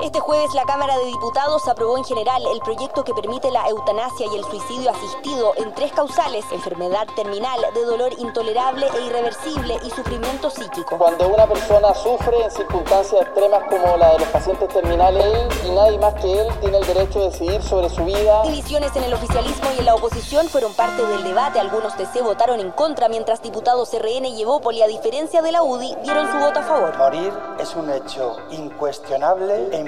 Este jueves la Cámara de Diputados aprobó en general el proyecto que permite la eutanasia y el suicidio asistido en tres causales, enfermedad terminal, de dolor intolerable e irreversible y sufrimiento psíquico. Cuando una persona sufre en circunstancias extremas como la de los pacientes terminales, él y nadie más que él tiene el derecho de decidir sobre su vida. Divisiones en el oficialismo y en la oposición fueron parte del debate. Algunos TC votaron en contra, mientras diputados RN y Evópoli, a diferencia de la UDI, dieron su voto a favor. Morir es un hecho incuestionable e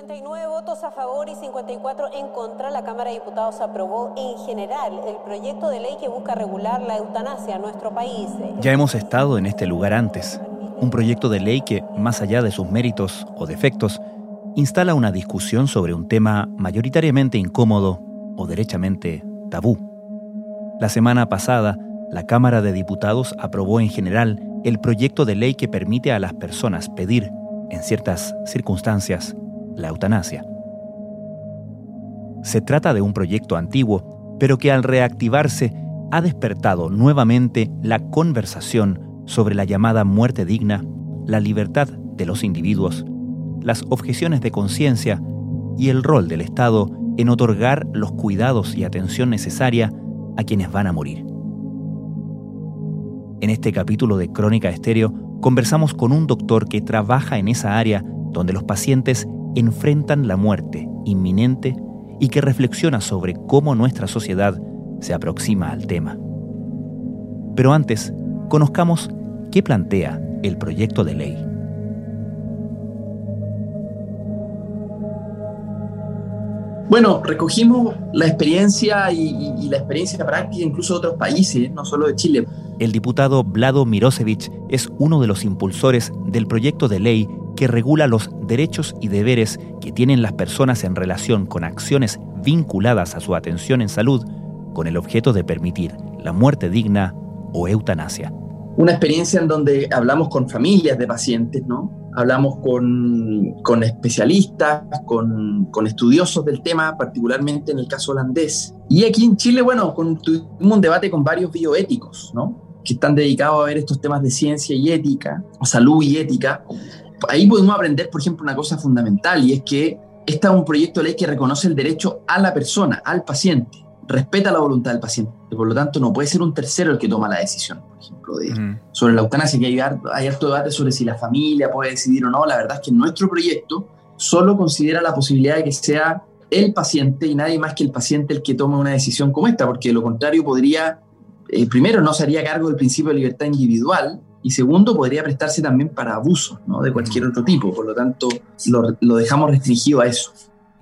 79 votos a favor y 54 en contra, la Cámara de Diputados aprobó en general el proyecto de ley que busca regular la eutanasia en nuestro país. Ya hemos estado en este lugar antes. Un proyecto de ley que, más allá de sus méritos o defectos, instala una discusión sobre un tema mayoritariamente incómodo o derechamente tabú. La semana pasada, la Cámara de Diputados aprobó en general el proyecto de ley que permite a las personas pedir, en ciertas circunstancias, la eutanasia. Se trata de un proyecto antiguo, pero que al reactivarse ha despertado nuevamente la conversación sobre la llamada muerte digna, la libertad de los individuos, las objeciones de conciencia y el rol del Estado en otorgar los cuidados y atención necesaria a quienes van a morir. En este capítulo de Crónica Estéreo conversamos con un doctor que trabaja en esa área donde los pacientes enfrentan la muerte inminente y que reflexiona sobre cómo nuestra sociedad se aproxima al tema. Pero antes, conozcamos qué plantea el proyecto de ley. Bueno, recogimos la experiencia y, la experiencia práctica incluso de otros países, no solo de Chile. El diputado Vlado Mirosevich es uno de los impulsores del proyecto de ley que regula los derechos y deberes que tienen las personas en relación con acciones vinculadas a su atención en salud con el objeto de permitir la muerte digna o eutanasia. Una experiencia en donde hablamos con familias de pacientes, ¿no? Hablamos con, especialistas, con, con, estudiosos del tema, particularmente en el caso holandés. Y aquí en Chile, bueno, tuvimos un debate con varios bioéticos, ¿no? Que están dedicados a ver estos temas de ciencia y ética, o salud y ética, ahí podemos aprender, por ejemplo, una cosa fundamental y es que este es un proyecto de ley que reconoce el derecho a la persona, al paciente, respeta la voluntad del paciente. Por lo tanto, no puede ser un tercero el que toma la decisión, por ejemplo, sobre la eutanasia, que hay, hay harto debate sobre si la familia puede decidir o no. La verdad es que nuestro proyecto solo considera la posibilidad de que sea el paciente y nadie más que el paciente el que tome una decisión como esta, porque de lo contrario podría, eh, primero, no se haría cargo del principio de libertad individual y segundo, podría prestarse también para abusos ¿no? de cualquier otro tipo. Por lo tanto, lo, dejamos restringido a eso.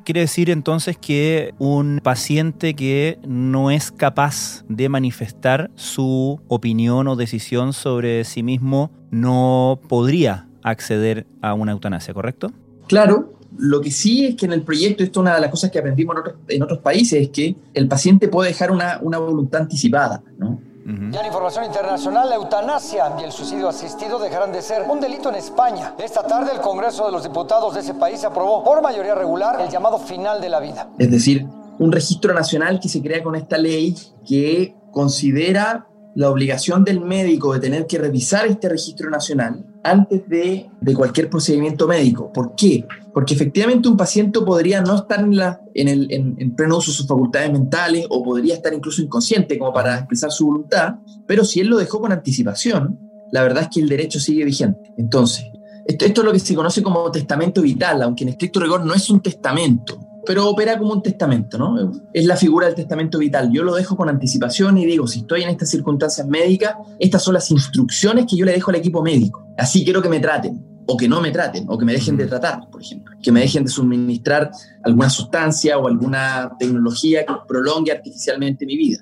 Quiere decir entonces que un paciente que no es capaz de manifestar su opinión o decisión sobre sí mismo no podría acceder a una eutanasia, ¿correcto? Claro, lo que sí es que en el proyecto, esto es una de las cosas que aprendimos en otros, en otros países, es que el paciente puede dejar una, una voluntad anticipada, ¿no? Ya en información internacional, la eutanasia y el suicidio asistido dejarán de ser un delito en España. Esta tarde el Congreso de los Diputados de ese país aprobó por mayoría regular el llamado final de la vida. Es decir, un registro nacional que se crea con esta ley que considera la obligación del médico de tener que revisar este registro nacional antes de, de, cualquier procedimiento médico. ¿Por qué? Porque efectivamente un paciente podría no estar en, la, en, el, en, pleno uso de sus facultades mentales o podría estar incluso inconsciente como para expresar su voluntad, pero si él lo dejó con anticipación, la verdad es que el derecho sigue vigente. Entonces, esto, esto es lo que se conoce como testamento vital, aunque en estricto rigor no es un testamento pero opera como un testamento, ¿no? Es la figura del testamento vital. Yo lo dejo con anticipación y digo, si estoy en estas circunstancias médicas, estas son las instrucciones que yo le dejo al equipo médico. Así quiero que me traten, o que no me traten, o que me dejen de tratar, por ejemplo. Que me dejen de suministrar alguna sustancia o alguna tecnología que prolongue artificialmente mi vida.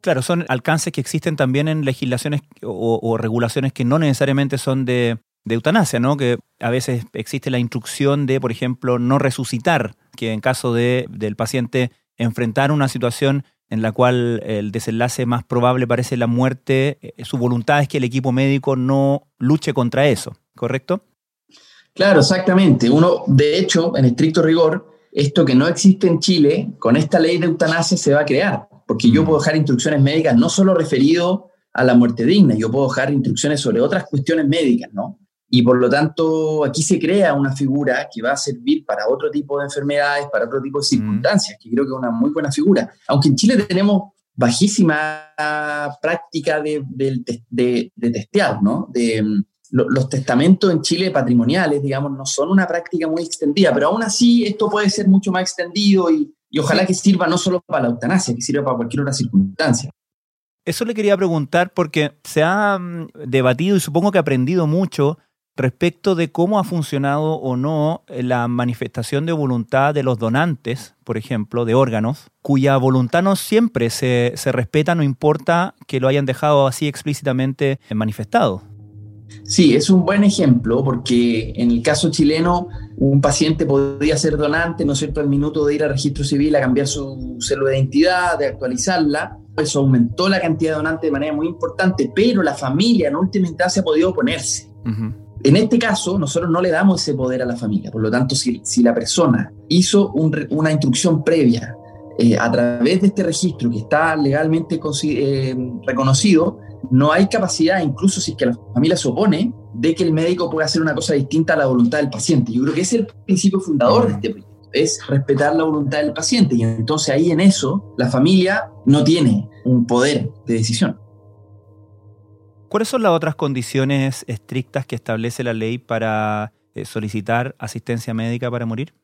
Claro, son alcances que existen también en legislaciones o regulaciones que no necesariamente son de, de eutanasia, ¿no? Que a veces existe la instrucción de, por ejemplo, no resucitar, que en caso de, del paciente enfrentar una situación en la cual el desenlace más probable parece la muerte, eh, su voluntad es que el equipo médico no luche contra eso, ¿correcto? Claro, exactamente. Uno, de hecho, en estricto rigor, esto que no existe en Chile, con esta ley de eutanasia se va a crear, porque yo mm. puedo dejar instrucciones médicas no solo referido a la muerte digna, yo puedo dejar instrucciones sobre otras cuestiones médicas, ¿no? Y por lo tanto, aquí se crea una figura que va a servir para otro tipo de enfermedades, para otro tipo de mm. circunstancias, que creo que es una muy buena figura. Aunque en Chile tenemos bajísima práctica de, de, de testear, ¿no? De, los testamentos en Chile patrimoniales, digamos, no son una práctica muy extendida, pero aún así esto puede ser mucho más extendido y, ojalá que sirva no solo para la eutanasia, que sirva para cualquier otra circunstancia. Eso le quería preguntar porque se ha mm, debatido y supongo que ha aprendido mucho respecto de cómo ha funcionado o no la manifestación de voluntad de los donantes, por ejemplo, de órganos, cuya voluntad no siempre se, se respeta, no importa que lo hayan dejado así explícitamente manifestado. Sí, es un buen ejemplo porque en el caso chileno un paciente podía ser donante, ¿no es cierto?, al minuto de ir al registro civil a cambiar su célula de identidad, de actualizarla. Eso aumentó la cantidad de donantes de manera muy importante, pero la familia en última instancia ha podido oponerse. En este caso, nosotros no le damos ese poder a la familia. Por lo tanto, si, la persona hizo una instrucción previa eh, a través de este registro que está legalmente eh, reconocido, no hay capacidad, incluso si es que la familia se opone, de que el médico pueda hacer una cosa distinta a la voluntad del paciente. Yo creo que ese es el principio fundador de este proyecto, es respetar la voluntad del paciente. Y entonces ahí en eso la familia no tiene un poder de decisión. ¿Cuáles son las otras condiciones estrictas que establece la ley para eh, solicitar asistencia médica para morir?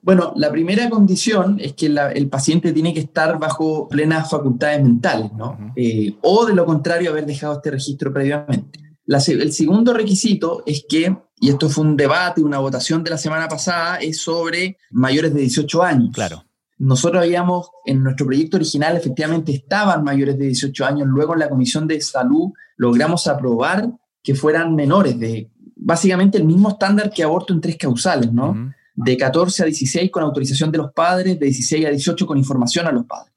Bueno, la primera condición es que el paciente tiene que estar bajo plenas facultades mentales, ¿no? Eh, o de lo contrario, haber dejado este registro previamente. el segundo requisito es que, y esto fue un debate, una votación de la semana pasada, es sobre mayores de 18 años. Claro. Nosotros habíamos, en nuestro proyecto original, efectivamente estaban mayores de 18 años, luego en la Comisión de Salud logramos aprobar que fueran menores de, básicamente el mismo estándar que aborto en tres causales, ¿no? de 14 a 16 con autorización de los padres, de 16 a 18 con información a los padres.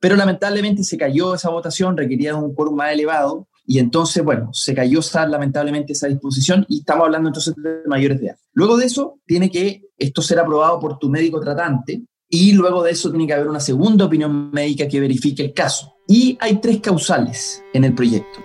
Pero lamentablemente se cayó esa votación, requería un quórum más elevado, y entonces, bueno, se cayó lamentablemente esa disposición y estamos hablando entonces de mayores de edad. Luego de eso, tiene que esto ser aprobado por tu médico tratante y luego de eso tiene que haber una segunda opinión médica que verifique el caso. Y hay tres causales en el proyecto.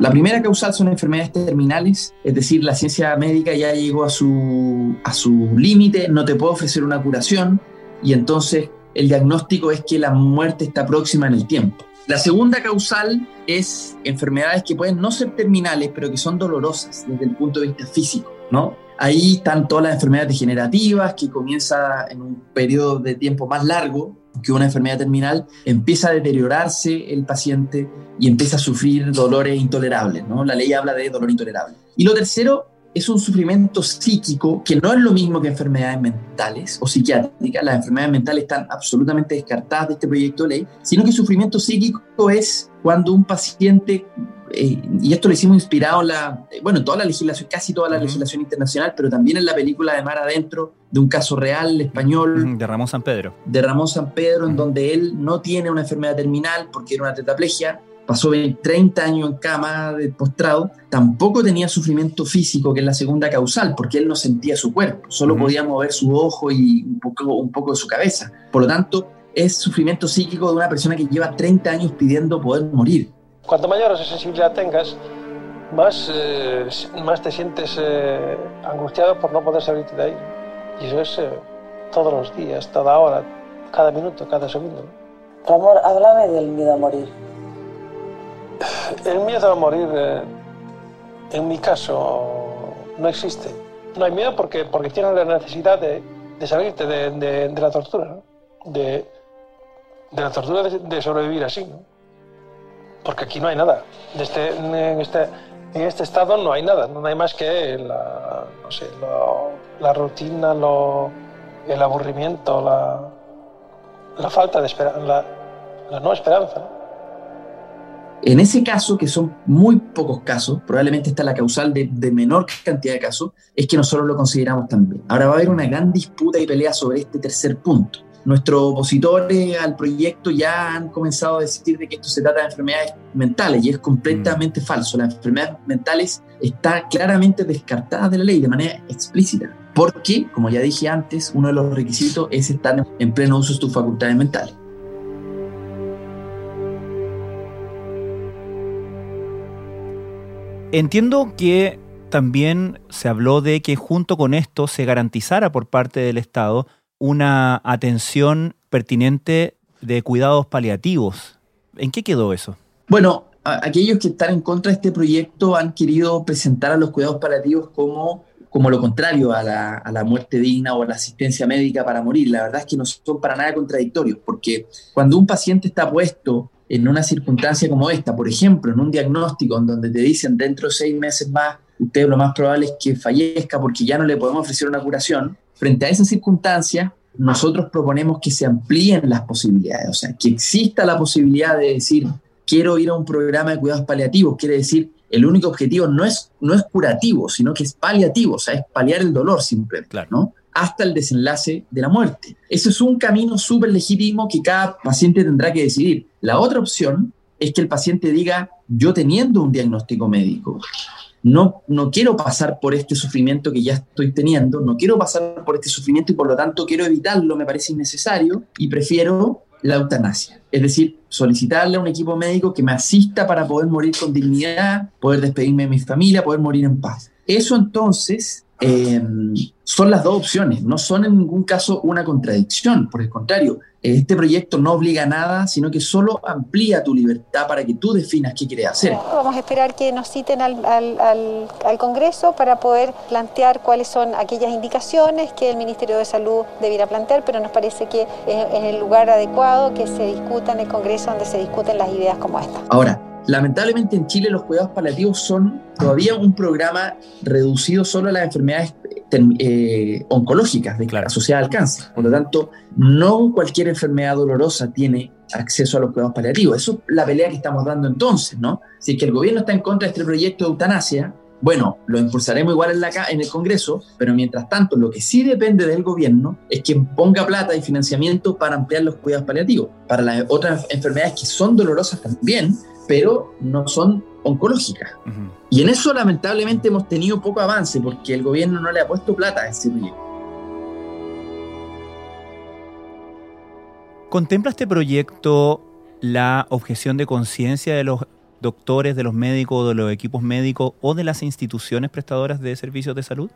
La primera causal son enfermedades terminales, es decir, la ciencia médica ya llegó a su, a su límite, no te puedo ofrecer una curación y entonces el diagnóstico es que la muerte está próxima en el tiempo. La segunda causal es enfermedades que pueden no ser terminales, pero que son dolorosas desde el punto de vista físico, ¿no? Ahí están todas las enfermedades degenerativas, que comienza en un periodo de tiempo más largo, que una enfermedad terminal, empieza a deteriorarse el paciente y empieza a sufrir dolores intolerables, ¿no? La ley habla de dolor intolerable. Y lo tercero es un sufrimiento psíquico que no es lo mismo que enfermedades mentales o psiquiátricas. Las enfermedades mentales están absolutamente descartadas de este proyecto de ley, sino que sufrimiento psíquico es cuando un paciente eh, y esto lo hicimos inspirado en la, bueno, toda la legislación, casi toda la legislación internacional, pero también en la película de Mar Adentro, de un caso real español. De Ramón San Pedro. De Ramón San Pedro, en donde él no tiene una enfermedad terminal porque era una tetraplegia, pasó 30 años en cama de postrado, tampoco tenía sufrimiento físico, que es la segunda causal, porque él no sentía su cuerpo, solo podía mover su ojo y un poco, un poco de su cabeza. Por lo tanto, es sufrimiento psíquico de una persona que lleva 30 años pidiendo poder morir. Cuanto mayor sensibilidad tengas, más, eh, más te sientes eh, angustiado por no poder salirte de ahí. Y eso es eh, todos los días, toda hora, cada minuto, cada segundo. Ramón, háblame del miedo a morir. El miedo a morir, en mi caso, no existe. No hay miedo porque, porque tienes la necesidad de, de salirte de, de, la tortura, de, de la tortura de, sobrevivir así. ¿no? Porque aquí no hay nada. Este, en, este, en este estado no hay nada, no hay más que la, no sé, la rutina, lo, el aburrimiento, la, la falta de esperanza, la, la, no esperanza. En ese caso, que son muy pocos casos, probablemente está la causal de, de, menor cantidad de casos, es que nosotros lo consideramos también. Ahora va a haber una gran disputa y pelea sobre este tercer punto. Nuestros opositores al proyecto ya han comenzado a decir de que esto se trata de enfermedades mentales y es completamente mm. falso. Las enfermedades mentales están claramente descartadas de la ley de manera explícita, porque, como ya dije antes, uno de los requisitos es estar en pleno uso de tus facultades mentales. Entiendo que también se habló de que junto con esto se garantizara por parte del Estado una atención pertinente de cuidados paliativos. ¿En qué quedó eso? Bueno, aquellos que están en contra de este proyecto han querido presentar a los cuidados paliativos como, como lo contrario a la, a la, muerte digna o a la asistencia médica para morir. La verdad es que no son para nada contradictorios, porque cuando un paciente está puesto en una circunstancia como esta, por ejemplo, en un diagnóstico en donde te dicen dentro de seis meses más, usted lo más probable es que fallezca porque ya no le podemos ofrecer una curación, frente a esa circunstancia, nosotros proponemos que se amplíen las posibilidades, o sea, que exista la posibilidad de decir, quiero ir a un programa de cuidados paliativos, quiere decir, el único objetivo no es, no es curativo, sino que es paliativo, o sea, es paliar el dolor simplemente, claro. ¿no? Hasta el desenlace de la muerte. Ese es un camino súper legítimo que cada paciente tendrá que decidir. La otra opción es que el paciente diga, yo teniendo un diagnóstico médico, no, no quiero pasar por este sufrimiento que ya estoy teniendo, no quiero pasar por este sufrimiento y por lo tanto quiero evitarlo, me parece innecesario y prefiero la eutanasia. Es decir, solicitarle a un equipo médico que me asista para poder morir con dignidad, poder despedirme de mi familia, poder morir en paz. Eso entonces eh, son las dos opciones, no son en ningún caso una contradicción, por el contrario, este proyecto no obliga a nada, sino que solo amplía tu libertad para que tú definas qué quieres hacer. Vamos a esperar que nos citen al, al, al, Congreso para poder plantear cuáles son aquellas indicaciones que el Ministerio de Salud debiera plantear, pero nos parece que es, es el lugar adecuado que se discuta en el Congreso donde se discuten las ideas como esta. Ahora, Lamentablemente en Chile los cuidados paliativos son todavía un programa reducido solo a las enfermedades eh, oncológicas de, claro. asociadas al cáncer. Por lo tanto, no cualquier enfermedad dolorosa tiene acceso a los cuidados paliativos. Eso es la pelea que estamos dando entonces, ¿no? Si es que el gobierno está en contra de este proyecto de eutanasia, bueno, lo impulsaremos igual en, la, en el Congreso, pero mientras tanto, lo que sí depende del gobierno es que ponga plata y financiamiento para ampliar los cuidados paliativos. Para las otras enfermedades que son dolorosas también, pero no son oncológicas. Y en eso lamentablemente hemos tenido poco avance porque el gobierno no le ha puesto plata a ese proyecto. ¿Contempla este proyecto la objeción de conciencia de los doctores, de los médicos, de los equipos médicos o de las instituciones prestadoras de servicios de salud?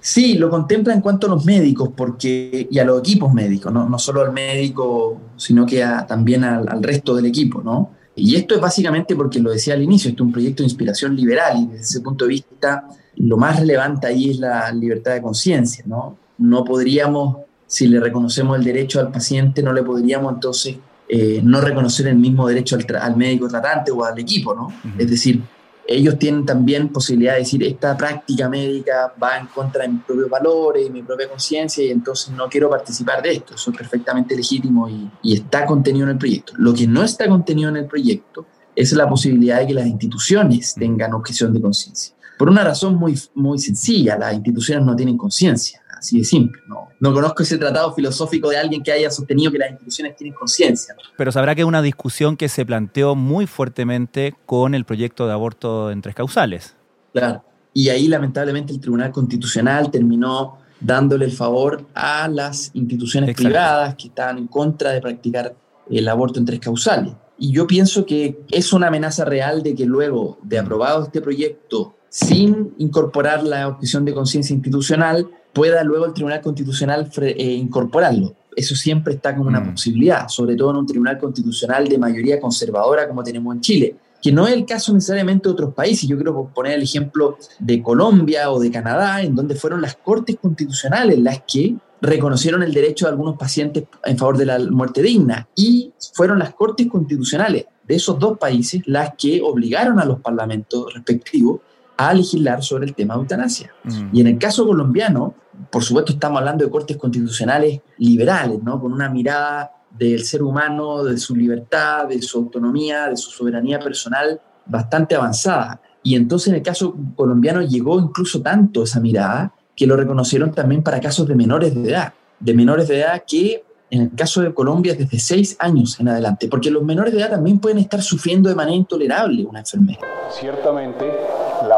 Sí, lo contempla en cuanto a los médicos porque, y a los equipos médicos, no, no solo al médico, sino que también al, al, resto del equipo, ¿no? Y esto es básicamente porque lo decía al inicio, esto es un proyecto de inspiración liberal y desde ese punto de vista lo más relevante ahí es la libertad de conciencia, ¿no? No podríamos, si le reconocemos el derecho al paciente, no le podríamos entonces eh, no reconocer el mismo derecho al, al, médico tratante o al equipo, ¿no? Es decir, ellos tienen también posibilidad de decir, esta práctica médica va en contra de mis propios valores y mi propia conciencia y entonces no quiero participar de esto. Eso es perfectamente legítimo y, y, está contenido en el proyecto. Lo que no está contenido en el proyecto es la posibilidad de que las instituciones tengan objeción de conciencia. Por una razón muy, muy sencilla, las instituciones no tienen conciencia así de simple. No, no conozco ese tratado filosófico de alguien que haya sostenido que las instituciones tienen conciencia. Pero sabrá que es una discusión que se planteó muy fuertemente con el proyecto de aborto en tres causales. Claro. Y ahí lamentablemente el Tribunal Constitucional terminó dándole el favor a las instituciones Exacto. privadas que estaban en contra de practicar el aborto en tres causales. Y yo pienso que es una amenaza real de que luego de aprobado este proyecto sin incorporar la objeción de conciencia institucional, pueda luego el Tribunal Constitucional eh, incorporarlo. Eso siempre está como una mm. posibilidad, sobre todo en un Tribunal Constitucional de mayoría conservadora como tenemos en Chile, que no es el caso necesariamente de otros países. Yo quiero poner el ejemplo de Colombia o de Canadá, en donde fueron las Cortes Constitucionales las que reconocieron el derecho de algunos pacientes en favor de la muerte digna y fueron las Cortes Constitucionales de esos dos países las que obligaron a los parlamentos respectivos a legislar sobre el tema de eutanasia. Mm. Y en el caso colombiano, por supuesto estamos hablando de cortes constitucionales liberales, ¿no? con una mirada del ser humano, de su libertad, de su autonomía, de su soberanía personal bastante avanzada. Y entonces en el caso colombiano llegó incluso tanto esa mirada que lo reconocieron también para casos de menores de edad, de menores de edad que en el caso de Colombia desde seis años en adelante, porque los menores de edad también pueden estar sufriendo de manera intolerable una enfermedad. Ciertamente,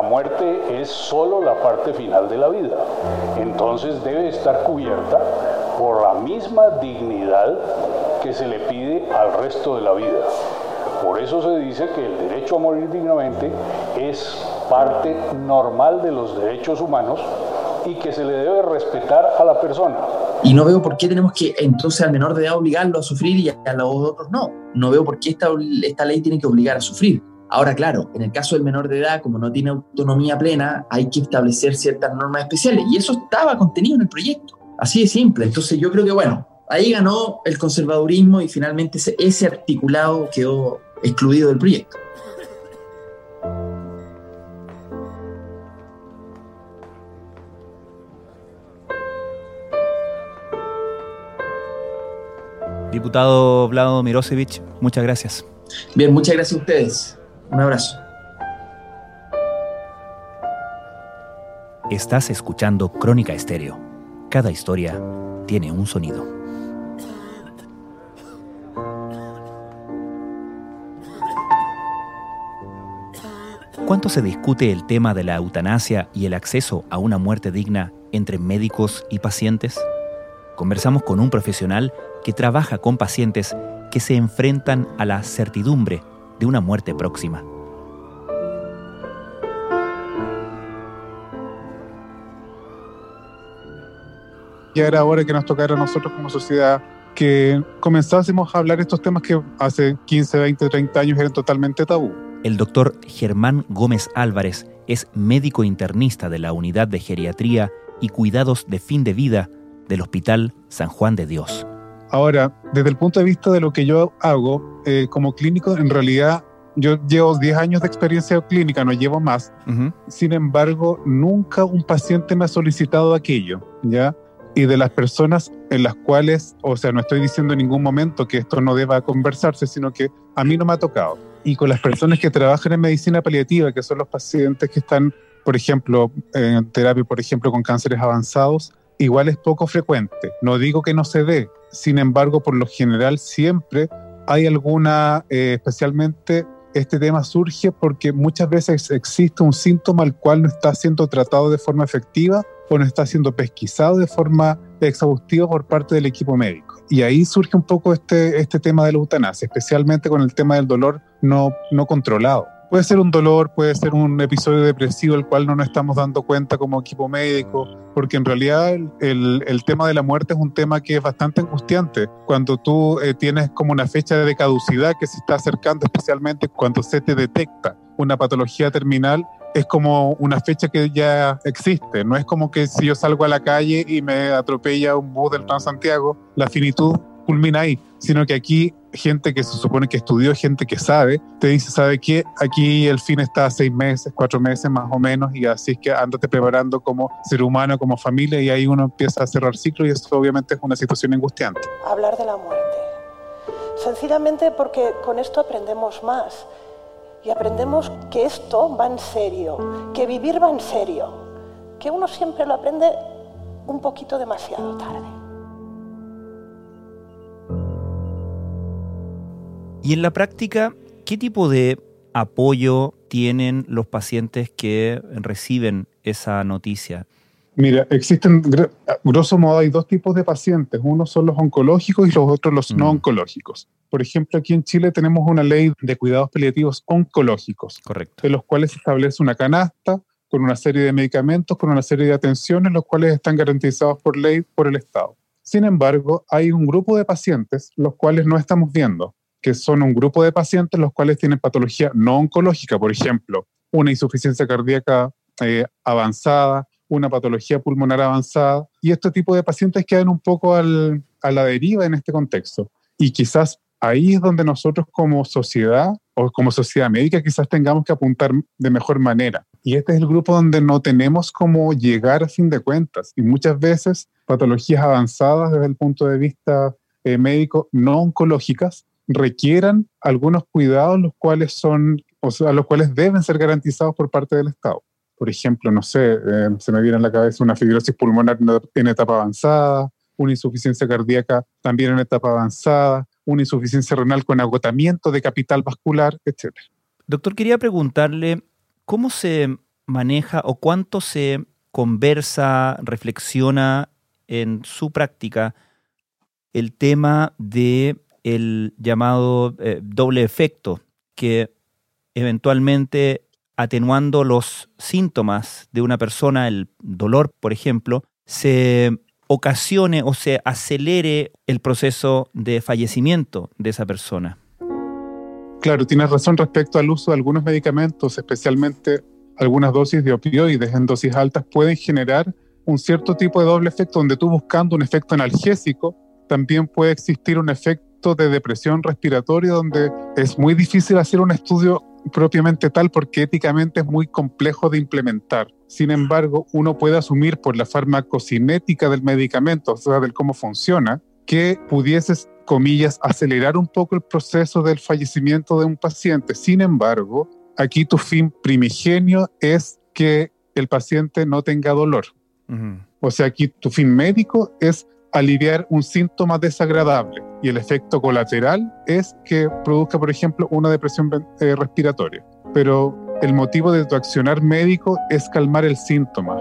la muerte es solo la parte final de la vida, entonces debe estar cubierta por la misma dignidad que se le pide al resto de la vida. Por eso se dice que el derecho a morir dignamente es parte normal de los derechos humanos y que se le debe respetar a la persona. Y no veo por qué tenemos que entonces al menor de edad obligarlo a sufrir y a los otros no. No veo por qué esta, esta ley tiene que obligar a sufrir. Ahora, claro, en el caso del menor de edad, como no tiene autonomía plena, hay que establecer ciertas normas especiales. Y eso estaba contenido en el proyecto. Así de simple. Entonces yo creo que, bueno, ahí ganó el conservadurismo y finalmente ese, ese articulado quedó excluido del proyecto. Diputado Vlado Mirosevich, muchas gracias. Bien, muchas gracias a ustedes. Un abrazo. Estás escuchando Crónica Estéreo. Cada historia tiene un sonido. ¿Cuánto se discute el tema de la eutanasia y el acceso a una muerte digna entre médicos y pacientes? Conversamos con un profesional que trabaja con pacientes que se enfrentan a la certidumbre de una muerte próxima. Ya era hora que nos tocara a nosotros como sociedad que comenzásemos a hablar estos temas que hace 15, 20, 30 años eran totalmente tabú. El doctor Germán Gómez Álvarez es médico internista de la Unidad de Geriatría y Cuidados de Fin de Vida del Hospital San Juan de Dios. Ahora, desde el punto de vista de lo que yo hago eh, como clínico, en realidad yo llevo 10 años de experiencia clínica, no llevo más. Sin embargo, nunca un paciente me ha solicitado aquello, ¿ya? Y de las personas en las cuales, o sea, no estoy diciendo en ningún momento que esto no deba conversarse, sino que a mí no me ha tocado. Y con las personas que trabajan en medicina paliativa, que son los pacientes que están, por ejemplo, en terapia, por ejemplo, con cánceres avanzados, igual es poco frecuente. No digo que no se dé, sin embargo, por lo general siempre hay alguna, eh, especialmente este tema surge porque muchas veces existe un síntoma al cual no está siendo tratado de forma efectiva o no está siendo pesquisado de forma exhaustiva por parte del equipo médico. Y ahí surge un poco este, este tema de la eutanasia, especialmente con el tema del dolor no, no controlado. Puede ser un dolor, puede ser un episodio depresivo el cual no nos estamos dando cuenta como equipo médico, porque en realidad el, tema de la muerte es un tema que es bastante angustiante. Cuando tú eh, tienes como una fecha de caducidad que se está acercando, especialmente cuando se te detecta una patología terminal, es como una fecha que ya existe. No es como que si yo salgo a la calle y me atropella un bus del Transantiago, la finitud culmina ahí, sino que aquí gente que se supone que estudió, gente que sabe, te dice, ¿sabe qué? Aquí el fin está seis meses, cuatro meses más o menos, y así es que ándate preparando como ser humano, como familia, y ahí uno empieza a cerrar ciclo y eso obviamente es una situación angustiante. Hablar de la muerte. Sencillamente porque con esto aprendemos más y aprendemos que esto va en serio, que vivir va en serio, que uno siempre lo aprende un poquito demasiado tarde. Y en la práctica, ¿qué tipo de apoyo tienen los pacientes que reciben esa noticia? Mira, existen, grosso modo, hay dos tipos de pacientes. Uno son los oncológicos y los otros los no mm. oncológicos. Por ejemplo, aquí en Chile tenemos una ley de cuidados paliativos oncológicos, Correcto. de los cuales se establece una canasta con una serie de medicamentos, con una serie de atenciones, los cuales están garantizados por ley por el Estado. Sin embargo, hay un grupo de pacientes los cuales no estamos viendo, que son un grupo de pacientes los cuales tienen patología no oncológica, por ejemplo, una insuficiencia cardíaca eh, avanzada, una patología pulmonar avanzada, y este tipo de pacientes quedan un poco a la deriva en este contexto. Y quizás ahí es donde nosotros como sociedad o como sociedad médica quizás tengamos que apuntar de mejor manera. Y este es el grupo donde no tenemos cómo llegar a fin de cuentas. Y muchas veces patologías avanzadas desde el punto de vista eh, médico no oncológicas requieran algunos cuidados los cuales son, o sea, los cuales deben ser garantizados por parte del Estado. Por ejemplo, no sé, eh, se me viene a la cabeza una fibrosis pulmonar en etapa avanzada, una insuficiencia cardíaca también en etapa avanzada, una insuficiencia renal con agotamiento de capital vascular, etc. Doctor, quería preguntarle cómo se maneja o cuánto se conversa, reflexiona en su práctica el tema de el llamado eh, doble efecto, que eventualmente atenuando los síntomas de una persona, el dolor, por ejemplo, se ocasione o se acelere el proceso de fallecimiento de esa persona. Claro, tienes razón respecto al uso de algunos medicamentos, especialmente algunas dosis de opioides en dosis altas pueden generar un cierto tipo de doble efecto donde tú buscando un efecto analgésico, también puede existir un efecto de depresión respiratoria donde es muy difícil hacer un estudio propiamente tal porque éticamente es muy complejo de implementar. Sin embargo, uno puede asumir por la farmacocinética del medicamento, o sea, del cómo funciona, que pudieses, comillas, acelerar un poco el proceso del fallecimiento de un paciente. Sin embargo, aquí tu fin primigenio es que el paciente no tenga dolor. O sea, aquí tu fin médico es aliviar un síntoma desagradable y el efecto colateral es que produzca, por ejemplo, una depresión eh, respiratoria. Pero el motivo de tu accionar médico es calmar el síntoma.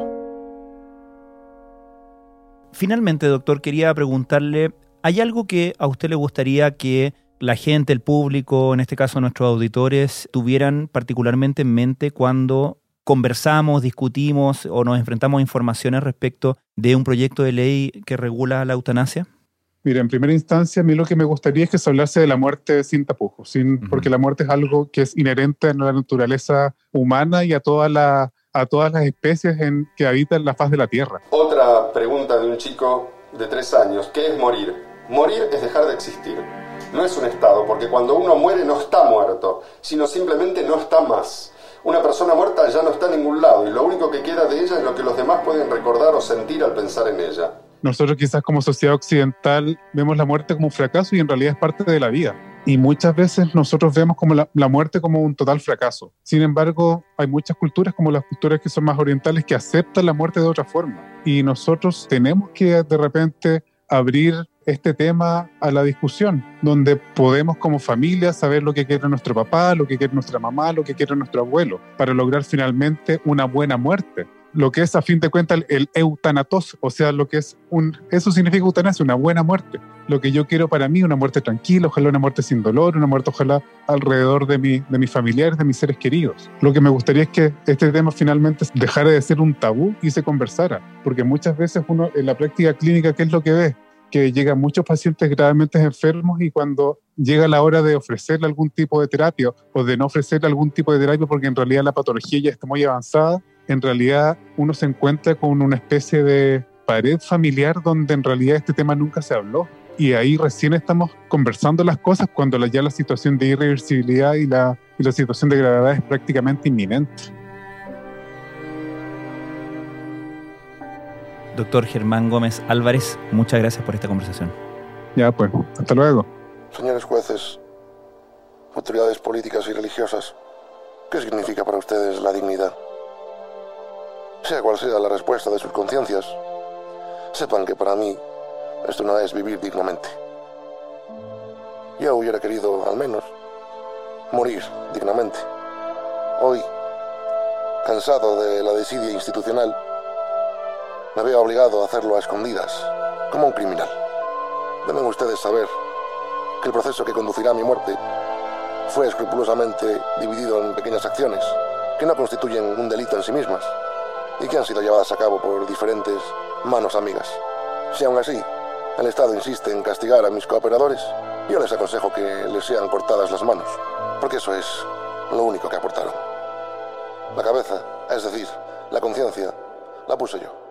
Finalmente, doctor, quería preguntarle, ¿hay algo que a usted le gustaría que la gente, el público, en este caso nuestros auditores, tuvieran particularmente en mente cuando conversamos, discutimos o nos enfrentamos a informaciones respecto de un proyecto de ley que regula la eutanasia? Mira, en primera instancia, a mí lo que me gustaría es que se hablase de la muerte sin tapujos, sin, porque la muerte es algo que es inherente a la naturaleza humana y a, toda la, a todas las especies en, que habitan la faz de la Tierra. Otra pregunta de un chico de tres años, ¿qué es morir? Morir es dejar de existir. No es un estado, porque cuando uno muere no está muerto, sino simplemente no está más. Una persona muerta ya no está en ningún lado y lo único que queda de ella es lo que los demás pueden recordar o sentir al pensar en ella. Nosotros quizás como sociedad occidental vemos la muerte como un fracaso y en realidad es parte de la vida. Y muchas veces nosotros vemos como la, la, muerte como un total fracaso. Sin embargo, hay muchas culturas, como las culturas que son más orientales, que aceptan la muerte de otra forma. Y nosotros tenemos que de repente abrir este tema a la discusión, donde podemos como familia saber lo que quiere nuestro papá, lo que quiere nuestra mamá, lo que quiere nuestro abuelo, para lograr finalmente una buena muerte lo que es a fin de cuentas el, eutanatos, o sea, lo que es un, eso significa eutanasia, una buena muerte. Lo que yo quiero para mí, una muerte tranquila, ojalá una muerte sin dolor, una muerte ojalá alrededor de, mi, de mis familiares, de mis seres queridos. Lo que me gustaría es que este tema finalmente dejara de ser un tabú y se conversara, porque muchas veces uno en la práctica clínica, ¿qué es lo que ve? Que llegan muchos pacientes gravemente enfermos y cuando llega la hora de ofrecerle algún tipo de terapia o de no ofrecerle algún tipo de terapia porque en realidad la patología ya está muy avanzada, en realidad uno se encuentra con una especie de pared familiar donde en realidad este tema nunca se habló. Y ahí recién estamos conversando las cosas cuando ya la situación de irreversibilidad y la, y la situación de gravedad es prácticamente inminente. Doctor Germán Gómez Álvarez, muchas gracias por esta conversación. Ya, pues, hasta luego. Señores jueces, autoridades políticas y religiosas, ¿qué significa para ustedes la dignidad? Sea cual sea la respuesta de sus conciencias, sepan que para mí esto no es vivir dignamente. Yo hubiera querido, al menos, morir dignamente. Hoy, cansado de la desidia institucional, me veo obligado a hacerlo a escondidas, como un criminal. Deben ustedes saber que el proceso que conducirá a mi muerte fue escrupulosamente dividido en pequeñas acciones que no constituyen un delito en sí mismas y que han sido llevadas a cabo por diferentes manos amigas. Si aún así el Estado insiste en castigar a mis cooperadores, yo les aconsejo que les sean cortadas las manos, porque eso es lo único que aportaron. La cabeza, es decir, la conciencia, la puse yo.